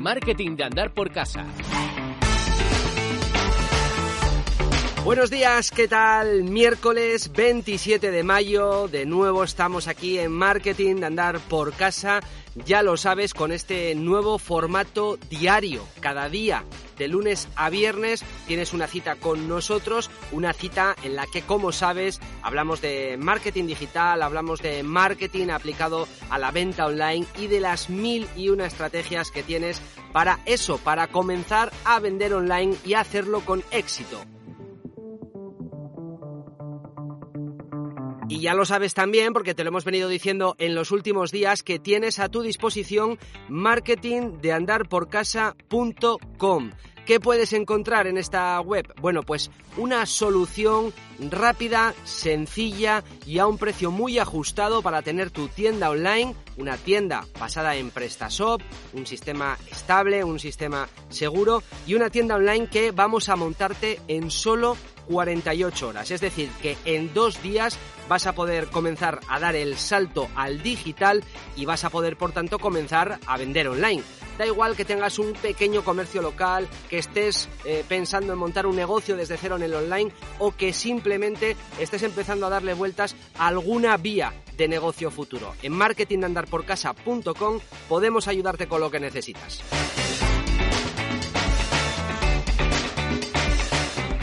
Marketing de andar por casa. Buenos días, ¿qué tal? Miércoles 27 de mayo, de nuevo estamos aquí en Marketing de Andar por Casa, ya lo sabes, con este nuevo formato diario, cada día, de lunes a viernes, tienes una cita con nosotros, una cita en la que, como sabes, hablamos de marketing digital, hablamos de marketing aplicado a la venta online y de las mil y una estrategias que tienes para eso, para comenzar a vender online y hacerlo con éxito. Y ya lo sabes también, porque te lo hemos venido diciendo en los últimos días, que tienes a tu disposición marketingdeandarporcasa.com. ¿Qué puedes encontrar en esta web? Bueno, pues una solución rápida, sencilla y a un precio muy ajustado para tener tu tienda online, una tienda basada en PrestaShop, un sistema estable, un sistema seguro y una tienda online que vamos a montarte en solo 48 horas. Es decir, que en dos días vas a poder comenzar a dar el salto al digital y vas a poder, por tanto, comenzar a vender online. Da igual que tengas un pequeño comercio local, que estés eh, pensando en montar un negocio desde cero en el online o que simplemente estés empezando a darle vueltas a alguna vía de negocio futuro. En marketingandarporcasa.com podemos ayudarte con lo que necesitas.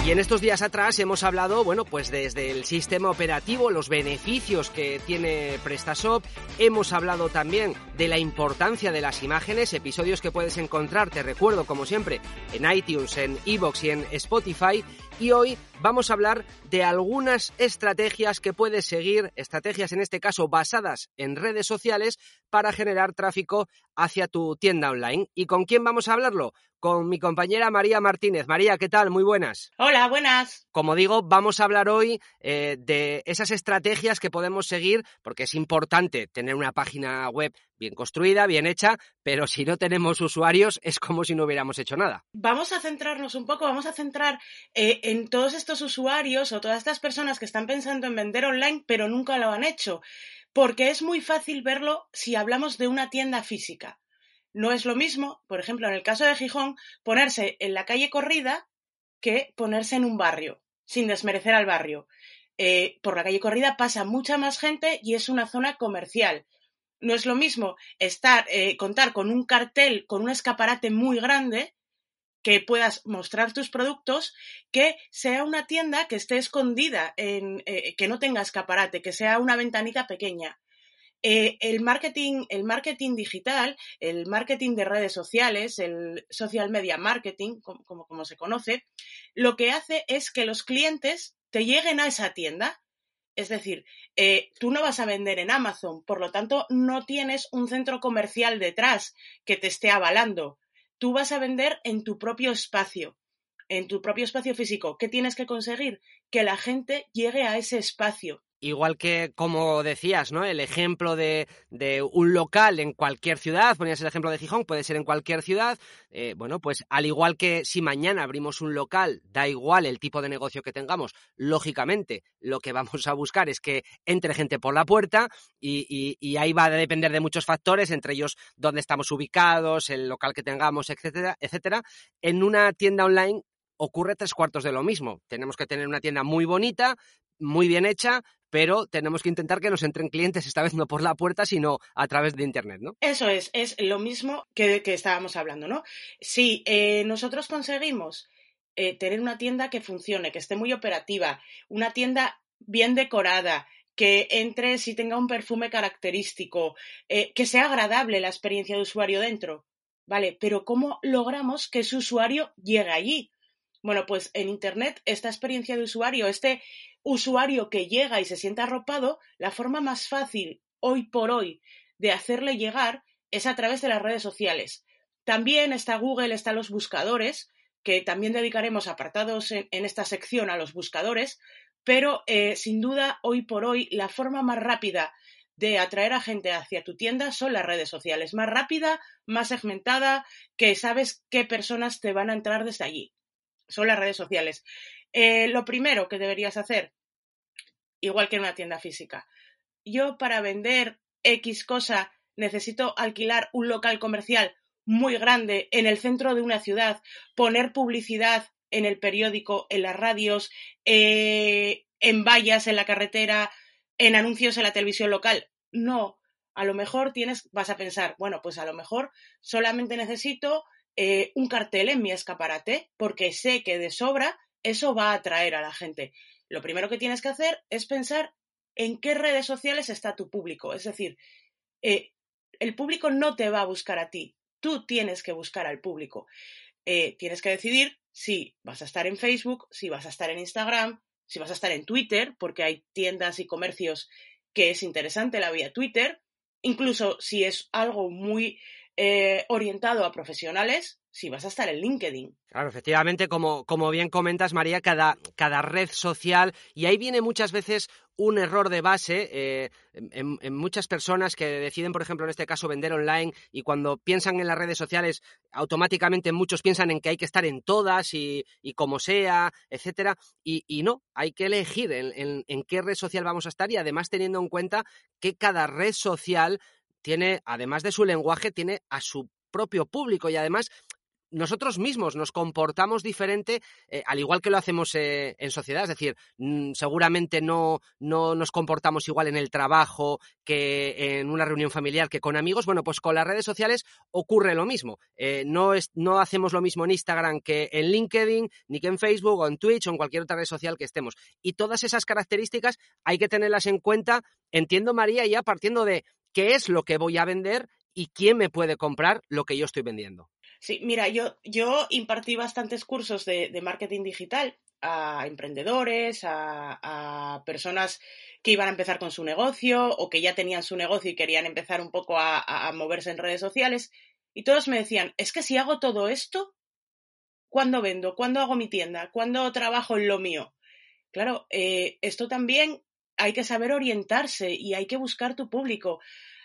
Y en estos días atrás hemos hablado, bueno, pues desde el sistema operativo, los beneficios que tiene PrestaShop, hemos hablado también de la importancia de las imágenes, episodios que puedes encontrar, te recuerdo como siempre, en iTunes, en Evox y en Spotify, y hoy vamos a hablar de algunas estrategias que puedes seguir, estrategias en este caso basadas en redes sociales para generar tráfico hacia tu tienda online. ¿Y con quién vamos a hablarlo? Con mi compañera María Martínez. María, ¿qué tal? Muy buenas. Hola, buenas. Como digo, vamos a hablar hoy eh, de esas estrategias que podemos seguir, porque es importante tener una página web bien construida, bien hecha, pero si no tenemos usuarios es como si no hubiéramos hecho nada. Vamos a centrarnos un poco, vamos a centrar eh, en todos estos usuarios o todas estas personas que están pensando en vender online, pero nunca lo han hecho, porque es muy fácil verlo si hablamos de una tienda física. No es lo mismo, por ejemplo, en el caso de Gijón, ponerse en la calle corrida que ponerse en un barrio, sin desmerecer al barrio. Eh, por la calle corrida pasa mucha más gente y es una zona comercial. No es lo mismo estar, eh, contar con un cartel, con un escaparate muy grande, que puedas mostrar tus productos, que sea una tienda que esté escondida, en, eh, que no tenga escaparate, que sea una ventanita pequeña. Eh, el, marketing, el marketing digital, el marketing de redes sociales, el social media marketing, como, como, se conoce, lo que hace es que los clientes te lleguen a esa tienda. Es decir, eh, tú no vas a vender en Amazon, por lo tanto, no tienes un centro comercial detrás que te esté avalando. Tú vas a vender en tu propio espacio, en tu propio espacio físico. ¿Qué tienes que conseguir? Que la gente llegue a ese espacio igual que como decías, ¿no? El ejemplo de, un local en cualquier ciudad, ponías el ejemplo de Gijón, puede ser en cualquier ciudad. Eh, bueno, pues al igual que si mañana abrimos un local, da igual el tipo de negocio que tengamos, lógicamente lo que vamos a buscar es que entre gente por la puerta y, y ahí va a depender de muchos factores, entre ellos dónde estamos ubicados, el local que tengamos, etcétera, etcétera. En una tienda online ocurre tres cuartos de lo mismo. Tenemos que tener una tienda muy bonita, muy bien hecha, pero tenemos que intentar que nos entren clientes esta vez no por la puerta, sino a través de Internet, ¿no? Eso es, es lo mismo que, estábamos hablando, ¿no? Si eh, nosotros conseguimos eh, tener una tienda que funcione, que esté muy operativa, una tienda bien decorada, que entre si tenga un perfume característico, eh, que sea agradable la experiencia de usuario dentro, ¿vale? Pero ¿cómo logramos que ese usuario llegue allí? Bueno, pues en Internet esta experiencia de usuario, este usuario que llega y se siente arropado, la forma más fácil hoy por hoy de hacerle llegar es a través de las redes sociales. También está Google, están los buscadores, que también dedicaremos apartados en, esta sección a los buscadores, pero eh, sin duda hoy por hoy la forma más rápida de atraer a gente hacia tu tienda son las redes sociales. Más rápida, más segmentada, que sabes qué personas te van a entrar desde allí. Son las redes sociales. Eh, lo primero que deberías hacer, igual que en una tienda física. Yo para vender X cosa necesito alquilar un local comercial muy grande en el centro de una ciudad, poner publicidad en el periódico, en las radios, eh, en vallas en la carretera, en anuncios en la televisión local. No, a lo mejor tienes, vas a pensar, bueno, pues a lo mejor solamente necesito eh, un cartel en mi escaparate, porque sé que de sobra eso va a atraer a la gente. Lo primero que tienes que hacer es pensar en qué redes sociales está tu público. Es decir, eh, el público no te va a buscar a ti, tú tienes que buscar al público. Eh, tienes que decidir si vas a estar en Facebook, si vas a estar en Instagram, si vas a estar en Twitter, porque hay tiendas y comercios que es interesante la vía Twitter, incluso si es algo muy eh, orientado a profesionales, si vas a estar en LinkedIn. Claro, efectivamente, como, como bien comentas, María, cada, cada, red social, y ahí viene muchas veces un error de base eh, en, muchas personas que deciden, por ejemplo, en este caso, vender online y cuando piensan en las redes sociales, automáticamente muchos piensan en que hay que estar en todas y, como sea, etcétera, y, no, hay que elegir en, en qué red social vamos a estar y además teniendo en cuenta que cada red social tiene, además de su lenguaje, tiene a su propio público y además nosotros mismos nos comportamos diferente, eh, al igual que lo hacemos eh, en sociedad. Es decir, mm, seguramente no, no, nos comportamos igual en el trabajo que en una reunión familiar que con amigos. Bueno, pues con las redes sociales ocurre lo mismo. Eh, no, es, no hacemos lo mismo en Instagram que en LinkedIn, ni que en Facebook o en Twitch o en cualquier otra red social que estemos. Y todas esas características hay que tenerlas en cuenta, entiendo María, ya partiendo de qué es lo que voy a vender y quién me puede comprar lo que yo estoy vendiendo. Sí, mira, yo, yo impartí bastantes cursos de, marketing digital a emprendedores, a, personas que iban a empezar con su negocio o que ya tenían su negocio y querían empezar un poco a, moverse en redes sociales. Y todos me decían, es que si hago todo esto, ¿cuándo vendo? ¿Cuándo hago mi tienda? ¿Cuándo trabajo en lo mío? Claro, eh, esto también hay que saber orientarse y hay que buscar tu público.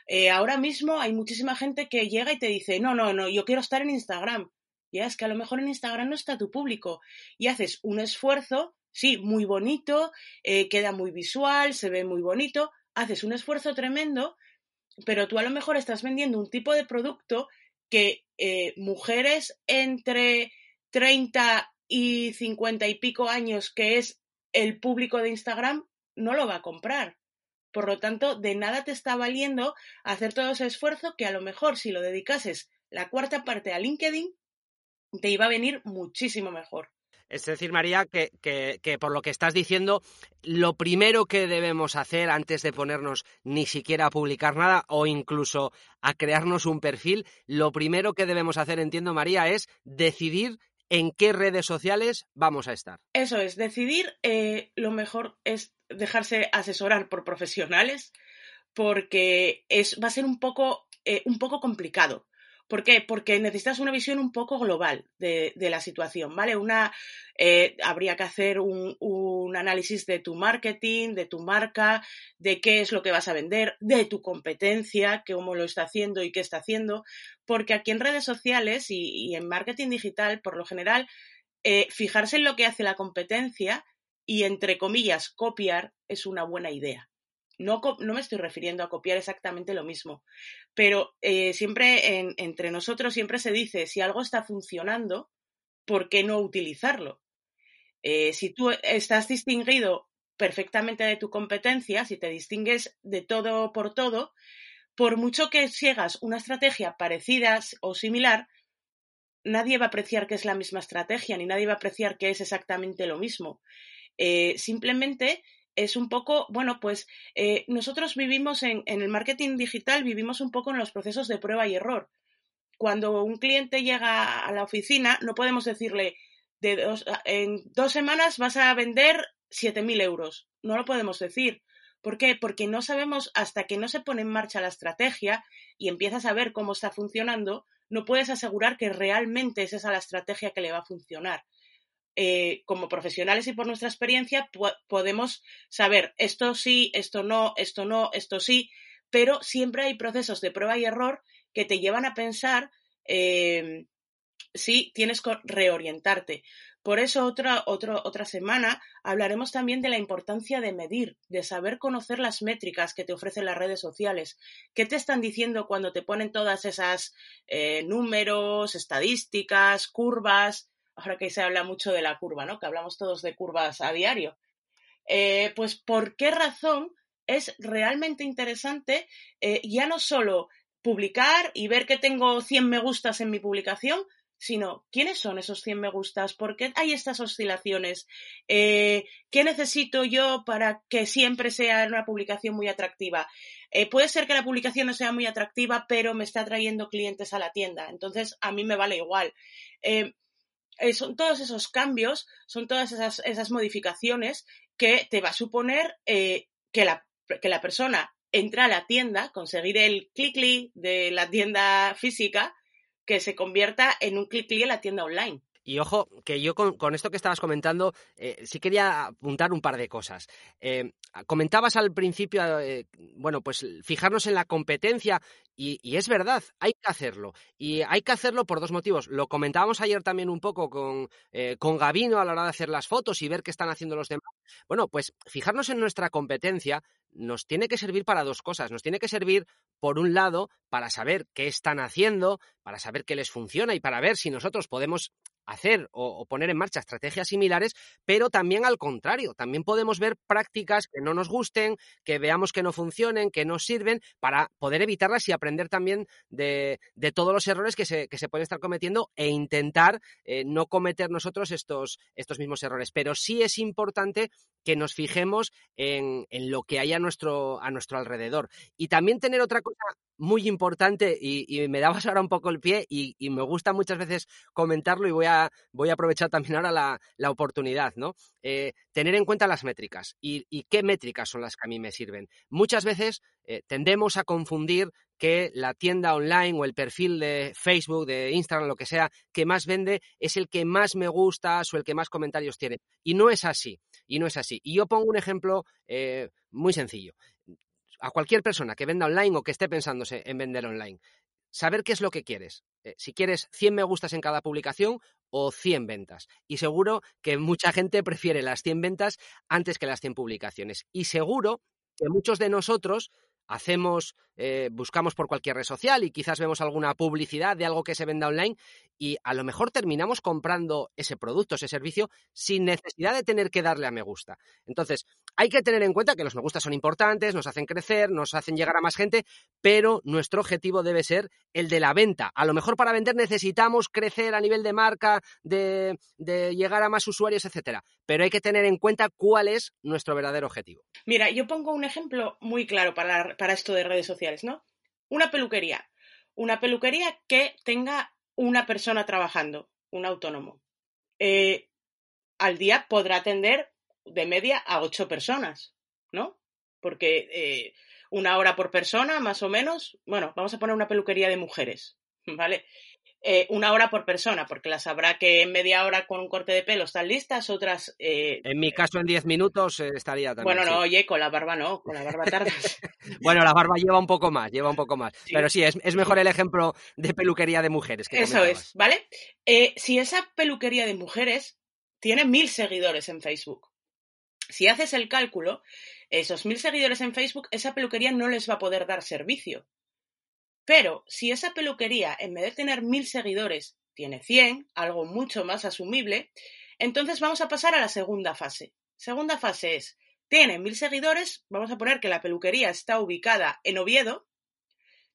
Eh, ahora mismo hay muchísima gente que llega y te dice, no, no, no, yo quiero estar en Instagram. Ya es que a lo mejor en Instagram no está tu público y haces un esfuerzo, sí, muy bonito, eh, queda muy visual, se ve muy bonito, haces un esfuerzo tremendo, pero tú a lo mejor estás vendiendo un tipo de producto que eh, mujeres entre 30 y 50 y pico años, que es el público de Instagram, no lo va a comprar. Por lo tanto, de nada te está valiendo hacer todo ese esfuerzo que a lo mejor si lo dedicases la cuarta parte a LinkedIn, te iba a venir muchísimo mejor. Es decir, María, que, que, por lo que estás diciendo, lo primero que debemos hacer antes de ponernos ni siquiera a publicar nada o incluso a crearnos un perfil, lo primero que debemos hacer, entiendo, María, es decidir en qué redes sociales vamos a estar. Eso es, decidir eh, lo mejor es dejarse asesorar por profesionales porque es, va a ser un poco, eh, un poco complicado. ¿Por qué? Porque necesitas una visión un poco global de, la situación, ¿vale? Una, eh, habría que hacer un, análisis de tu marketing, de tu marca, de qué es lo que vas a vender, de tu competencia, cómo lo está haciendo y qué está haciendo, porque aquí en redes sociales y, en marketing digital, por lo general, eh, fijarse en lo que hace la competencia y, entre comillas, copiar es una buena idea. No, me estoy refiriendo a copiar exactamente lo mismo, pero eh, siempre entre nosotros siempre se dice, si algo está funcionando, ¿por qué no utilizarlo? Eh, si tú estás distinguido perfectamente de tu competencia, si te distingues de todo por todo, por mucho que sigas una estrategia parecida o similar, nadie va a apreciar que es la misma estrategia, ni nadie va a apreciar que es exactamente lo mismo. Eh, simplemente es un poco, bueno, pues eh, nosotros vivimos en, el marketing digital, vivimos un poco en los procesos de prueba y error. Cuando un cliente llega a la oficina, no podemos decirle, de en dos semanas vas a vender 7.000 euros. No lo podemos decir. ¿Por qué? Porque no sabemos, hasta que no se pone en marcha la estrategia y empiezas a ver cómo está funcionando, no puedes asegurar que realmente es esa la estrategia que le va a funcionar. Eh, como profesionales y por nuestra experiencia podemos saber esto sí, esto no, esto no, esto sí, pero siempre hay procesos de prueba y error que te llevan a pensar eh, si tienes que reorientarte. Por eso otra, otra semana hablaremos también de la importancia de medir, de saber conocer las métricas que te ofrecen las redes sociales. ¿Qué te están diciendo cuando te ponen todas esas eh, números, estadísticas, curvas? Ahora que se habla mucho de la curva, ¿no? Que hablamos todos de curvas a diario. Eh, pues por qué razón es realmente interesante eh, ya no solo publicar y ver que tengo 100 me gustas en mi publicación, sino quiénes son esos 100 me gustas, por qué hay estas oscilaciones, eh, qué necesito yo para que siempre sea una publicación muy atractiva. Puede ser que la publicación no sea muy atractiva, pero me está trayendo clientes a la tienda, entonces a mí me vale igual. Son todos esos cambios, son todas esas, esas modificaciones que te va a suponer que, la, que la persona entra a la tienda, conseguir el clic de la tienda física, que se convierta en un clic clic en la tienda online. Y ojo, que yo con, esto que estabas comentando, eh, sí quería apuntar un par de cosas. Eh, comentabas al principio, eh, bueno, pues fijarnos en la competencia, y, es verdad, hay que hacerlo. Y hay que hacerlo por dos motivos. Lo comentábamos ayer también un poco con, con Gavino a la hora de hacer las fotos y ver qué están haciendo los demás. Bueno, pues fijarnos en nuestra competencia nos tiene que servir para dos cosas. Nos tiene que servir, por un lado, para saber qué están haciendo, para saber qué les funciona y para ver si nosotros podemos hacer o, poner en marcha estrategias similares, pero también al contrario, también podemos ver prácticas que no nos gusten, que veamos que no funcionen, que no sirven, para poder evitarlas y aprender también de, todos los errores que se, pueden estar cometiendo e intentar eh, no cometer nosotros estos, mismos errores. Pero sí es importante que nos fijemos en, lo que hay a nuestro alrededor. Y también tener otra cosa muy importante, y, me dabas ahora un poco el pie, y, me gusta muchas veces comentarlo, y voy a, voy a aprovechar también ahora la, oportunidad, ¿no? Eh, tener en cuenta las métricas. Y, qué métricas son las que a mí me sirven? Muchas veces eh, tendemos a confundir que la tienda online o el perfil de Facebook, de Instagram, lo que sea, que más vende es el que más me gusta o el que más comentarios tiene. Y no es así. Y no es así. Y yo pongo un ejemplo eh, muy sencillo a cualquier persona que venda online o que esté pensándose en vender online, saber qué es lo que quieres. Eh, si quieres 100 me gustas en cada publicación o 100 ventas. Y seguro que mucha gente prefiere las 100 ventas antes que las 100 publicaciones. Y seguro que muchos de nosotros hacemos, eh, buscamos por cualquier red social y quizás vemos alguna publicidad de algo que se venda online y a lo mejor terminamos comprando ese producto, ese servicio, sin necesidad de tener que darle a me gusta. Entonces, hay que tener en cuenta que los me gusta son importantes, nos hacen crecer, nos hacen llegar a más gente, pero nuestro objetivo debe ser el de la venta. A lo mejor para vender necesitamos crecer a nivel de marca, de, llegar a más usuarios, etcétera. Pero hay que tener en cuenta cuál es nuestro verdadero objetivo. Mira, yo pongo un ejemplo muy claro para, para esto de redes sociales, ¿no? Una peluquería. Una peluquería que tenga una persona trabajando, un autónomo. Eh, al día podrá atender de media a ocho personas, ¿no? Porque eh, una hora por persona, más o menos, bueno, vamos a poner una peluquería de mujeres, ¿vale? Eh, una hora por persona, porque las habrá que en media hora con un corte de pelo están listas, otras... Eh, en mi caso, en diez minutos estaría también. Bueno, no, oye, con la barba no, con la barba tardas. bueno, la barba lleva un poco más, lleva un poco más. Pero sí, es, mejor el ejemplo de peluquería de mujeres. Que Eso es, ¿vale? si esa peluquería de mujeres tiene mil seguidores en Facebook, si haces el cálculo, esos mil seguidores en Facebook, esa peluquería no les va a poder dar servicio. Pero si esa peluquería, en vez de tener mil seguidores, tiene 100, algo mucho más asumible, entonces vamos a pasar a la segunda fase. Segunda fase es, tiene mil seguidores, vamos a poner que la peluquería está ubicada en Oviedo,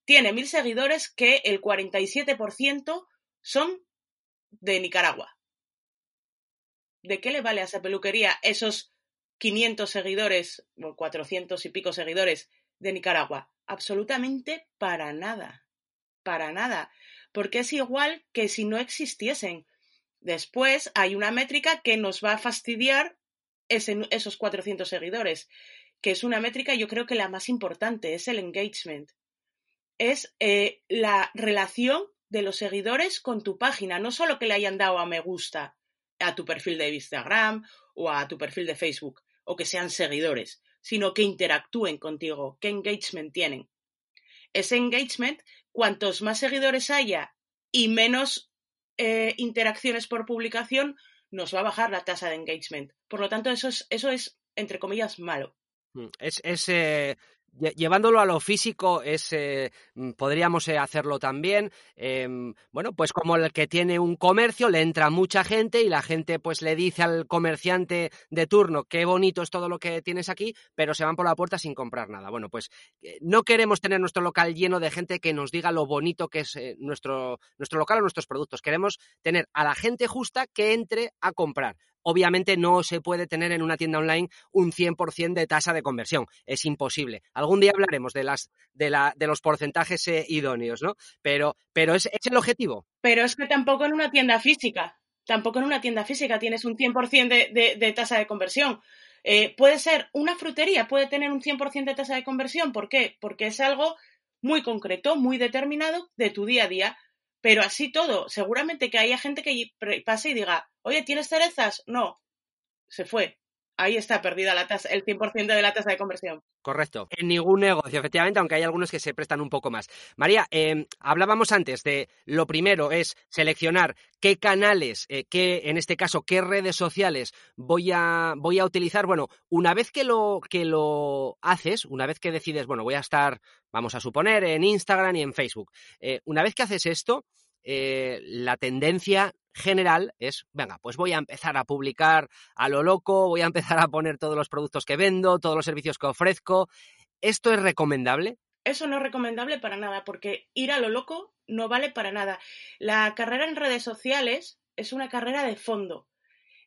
tiene mil seguidores que el 47% son de Nicaragua. ¿De qué le vale a esa peluquería esos 500 seguidores o 400 y pico seguidores de Nicaragua. Absolutamente para nada. Para nada. Porque es igual que si no existiesen. Después hay una métrica que nos va a fastidiar esos 400 seguidores, que es una métrica yo creo que la más importante, es el engagement. Es eh, la relación de los seguidores con tu página, no solo que le hayan dado a me gusta a tu perfil de Instagram o a tu perfil de Facebook, o que sean seguidores, sino que interactúen contigo, qué engagement tienen. Ese engagement, cuantos más seguidores haya y menos eh, interacciones por publicación, nos va a bajar la tasa de engagement. Por lo tanto, eso es, entre comillas, malo. Mm, es, llevándolo a lo físico es eh, mm, podríamos eh, hacerlo también. Em, bueno pues como el que tiene un comercio le entra mucha gente y la gente pues le dice al comerciante de turno qué bonito es todo lo que tienes aquí pero se van por la puerta sin comprar nada. Bueno pues no queremos tener nuestro local lleno de gente que nos diga lo bonito que es nuestro nuestro local o nuestros productos. Queremos tener a la gente justa que entre a comprar obviamente no se puede tener en una tienda online un 100% de tasa de conversión. Es imposible. Algún día hablaremos de, los porcentajes eh, idóneos, ¿no? Pero, pero es, el objetivo. Pero es que tampoco en una tienda física, tampoco en una tienda física tienes un 100% de, de, tasa de conversión. Eh, puede ser una frutería, puede tener un 100% de tasa de conversión. ¿Por qué? Porque es algo muy concreto, muy determinado de tu día a día. Pero así todo, seguramente que haya gente que pase y diga, oye, ¿tienes cerezas? No, se fue. Ahí está perdida la tasa, el 100% de la tasa de conversión. Correcto. En ningún negocio, efectivamente, aunque hay algunos que se prestan un poco más. María, em, hablábamos antes de lo primero es seleccionar qué canales, eh, qué, en este caso, qué redes sociales voy a, voy a utilizar. Bueno, una vez que lo, que lo haces, una vez que decides, bueno, voy a estar, vamos a suponer, en Instagram y en Facebook. Eh, una vez que haces esto, eh, la tendencia general es, venga, pues voy a empezar a publicar a lo loco, voy a empezar a poner todos los productos que vendo, todos los servicios que ofrezco. ¿Esto es recomendable? Eso no es recomendable para nada, porque ir a lo loco no vale para nada. La carrera en redes sociales es una carrera de fondo.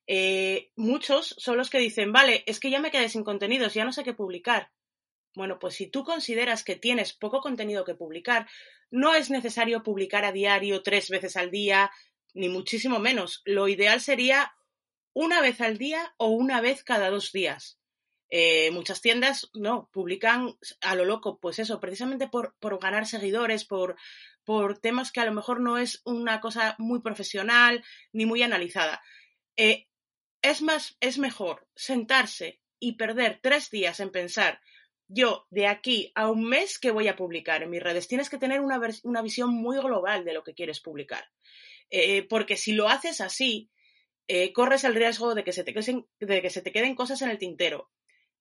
Eh, muchos son los que dicen, vale, es que ya me quedé sin contenidos, ya no sé qué publicar. Bueno, pues si tú consideras que tienes poco contenido que publicar, no es necesario publicar a diario tres veces al día, ni muchísimo menos. Lo ideal sería una vez al día o una vez cada dos días. Eh, muchas tiendas no, publican a lo loco, pues eso, precisamente por, ganar seguidores, por, por, temas que a lo mejor no es una cosa muy profesional ni muy analizada. Eh, es más, es mejor sentarse y perder tres días en pensar, yo de aquí a un mes que voy a publicar en mis redes. Tienes que tener una, una visión muy global de lo que quieres publicar. Eh, porque si lo haces así, eh, corres el riesgo de que, se te queden, de que se te queden cosas en el tintero,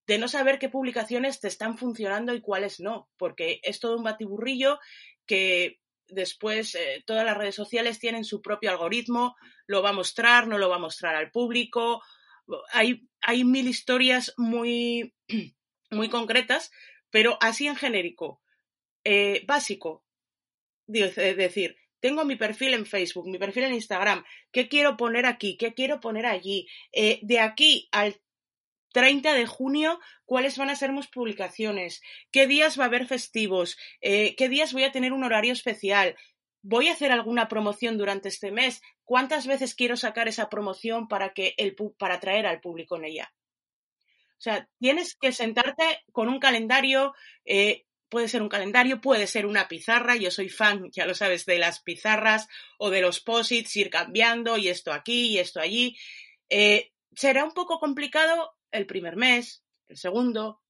de no saber qué publicaciones te están funcionando y cuáles no, porque es todo un batiburrillo que después eh, todas las redes sociales tienen su propio algoritmo, lo va a mostrar, no lo va a mostrar al público. Hay, hay mil historias muy, muy concretas, pero así en genérico, básico. Es decir, tengo mi perfil en Facebook, mi perfil en Instagram, ¿qué quiero poner aquí? ¿Qué quiero poner allí? Eh, de aquí al 30 de junio, ¿cuáles van a ser mis publicaciones? ¿Qué días va a haber festivos? Eh, ¿Qué días voy a tener un horario especial? ¿Voy a hacer alguna promoción durante este mes? ¿Cuántas veces quiero sacar esa promoción para, que el, para atraer al público en ella? O sea, tienes que sentarte con un calendario, eh, puede ser un calendario, puede ser una pizarra. Yo soy fan, ya lo sabes, de las pizarras o de los posits, ir cambiando y esto aquí y esto allí. Eh, será un poco complicado el primer mes, el segundo,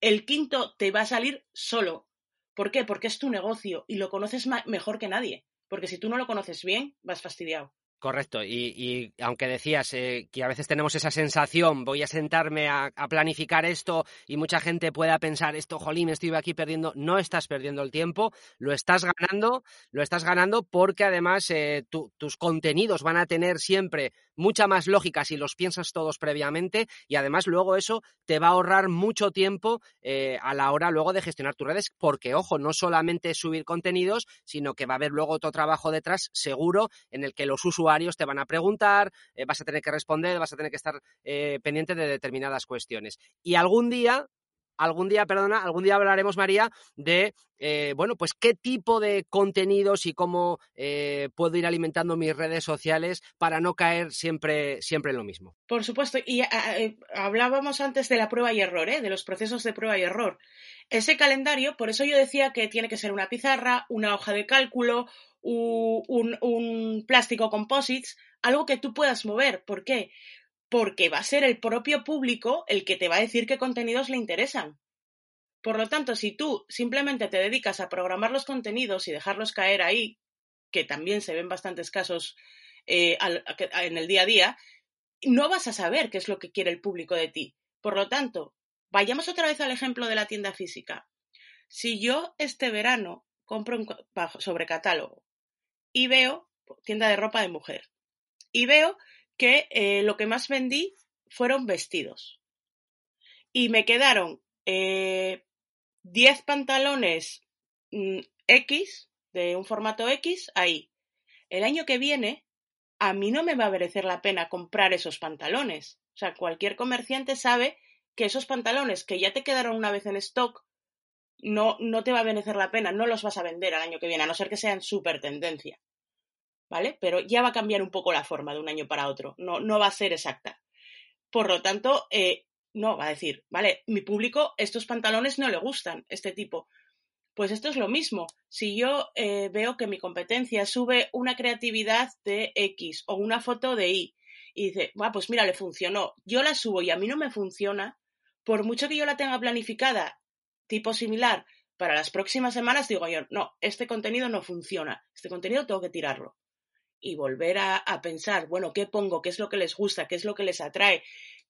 el quinto te va a salir solo. ¿Por qué? Porque es tu negocio y lo conoces mejor que nadie. Porque si tú no lo conoces bien, vas fastidiado. Correcto, y, aunque decías eh, que a veces tenemos esa sensación, voy a sentarme a, planificar esto y mucha gente pueda pensar, esto, jolín, estoy aquí perdiendo, no estás perdiendo el tiempo, lo estás ganando, lo estás ganando porque además eh, tus contenidos van a tener siempre mucha más lógica si los piensas todos previamente y además luego eso te va a ahorrar mucho tiempo eh, a la hora luego de gestionar tus redes, porque ojo, no solamente subir contenidos, sino que va a haber luego otro trabajo detrás seguro en el que los usuarios te van a preguntar, eh, vas a tener que responder, vas a tener que estar eh, pendiente de determinadas cuestiones. Y algún día, algún día, perdona, algún día hablaremos, María, de, eh, bueno, pues qué tipo de contenidos y cómo puedo ir alimentando mis redes sociales para no caer siempre, siempre en lo mismo. Por supuesto, y hablábamos antes de la prueba y error, de los procesos de prueba y error. Ese calendario, por eso yo decía que tiene que ser una pizarra, una hoja de cálculo, un, un plástico composites, algo que tú puedas mover. ¿Por qué? Porque va a ser el propio público el que te va a decir qué contenidos le interesan. Por lo tanto, si tú simplemente te dedicas a programar los contenidos y dejarlos caer ahí, que también se ven bastantes casos eh, en el día a día, no vas a saber qué es lo que quiere el público de ti. Por lo tanto, vayamos otra vez al ejemplo de la tienda física. Si yo este verano compro sobre catálogo y veo tienda de ropa de mujer y veo que eh, lo que más vendí fueron vestidos y me quedaron 10 eh, pantalones mm, X de un formato X ahí. El año que viene a mí no me va a merecer la pena comprar esos pantalones. O sea, cualquier comerciante sabe que esos pantalones que ya te quedaron una vez en stock no, no te va a merecer la pena, no los vas a vender al año que viene, a no ser que sean súper tendencia. ¿Vale? Pero ya va a cambiar un poco la forma de un año para otro, no, no va a ser exacta. Por lo tanto, eh, no, va a decir, vale, mi público, estos pantalones no le gustan, este tipo. Pues esto es lo mismo. Si yo eh, veo que mi competencia sube una creatividad de X o una foto de Y y dice, va, pues mira, le funcionó, yo la subo y a mí no me funciona, por mucho que yo la tenga planificada tipo similar para las próximas semanas, digo yo, no, este contenido no funciona, este contenido tengo que tirarlo. Y volver a, pensar, bueno, ¿qué pongo? ¿Qué es lo que les gusta? ¿Qué es lo que les atrae?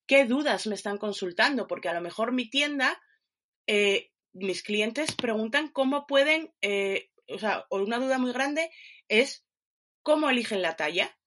¿Qué dudas me están consultando? Porque a lo mejor mi tienda eh, mis clientes preguntan cómo pueden, eh, o sea, una duda muy grande es cómo eligen la talla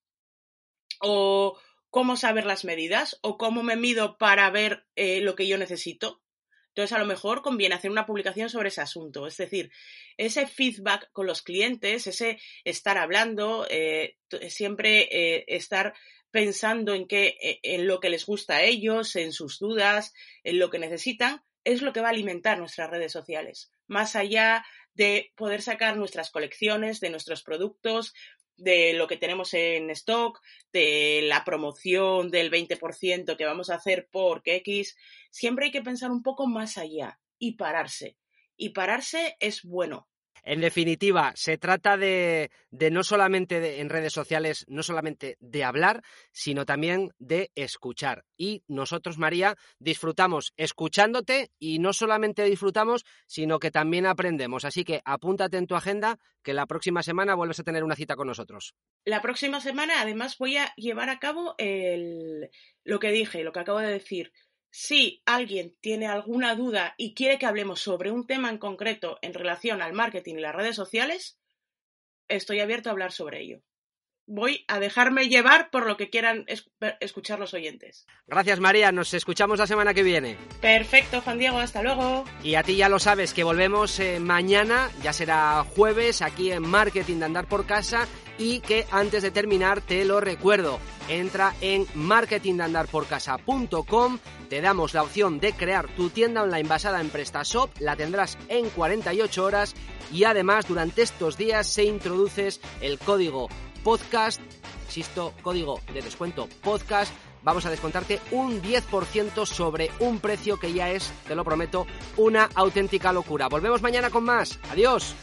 o cómo saber las medidas o cómo me mido para ver eh, lo que yo necesito. Entonces, a lo mejor conviene hacer una publicación sobre ese asunto. Es decir, ese feedback con los clientes, ese estar hablando, eh, siempre estar pensando en qué, en lo que les gusta a ellos, en sus dudas, en lo que necesitan, es lo que va a alimentar nuestras redes sociales, más allá de poder sacar nuestras colecciones, de nuestros productos, de lo que tenemos en stock, de la promoción del 20% que vamos a hacer por X, siempre hay que pensar un poco más allá y pararse. Y pararse es bueno, en definitiva, se trata de, no solamente en redes sociales, no solamente de hablar, sino también de escuchar. Y nosotros, María, disfrutamos escuchándote y no solamente disfrutamos, sino que también aprendemos. Así que apúntate en tu agenda que la próxima semana vuelves a tener una cita con nosotros. La próxima semana, además, voy a llevar a cabo lo que dije, lo que acabo de decir si alguien tiene alguna duda y quiere que hablemos sobre un tema en concreto en relación al marketing y las redes sociales, estoy abierto a hablar sobre ello. Voy a dejarme llevar por lo que quieran escuchar los oyentes. Gracias María, nos escuchamos la semana que viene. Perfecto, Juan Diego, hasta luego. Y a ti ya lo sabes que volvemos eh, mañana, ya será jueves, aquí en Marketing de Andar por Casa. Y que antes de terminar te lo recuerdo, entra en marketingdandarporcasa.com, te damos la opción de crear tu tienda online basada en PrestaShop, la tendrás en 48 horas. Y además durante estos días se introduces el código podcast, insisto, código de descuento podcast vamos a descontarte un 10% sobre un precio que ya es, te lo prometo, una auténtica locura. Volvemos mañana con más. Adiós.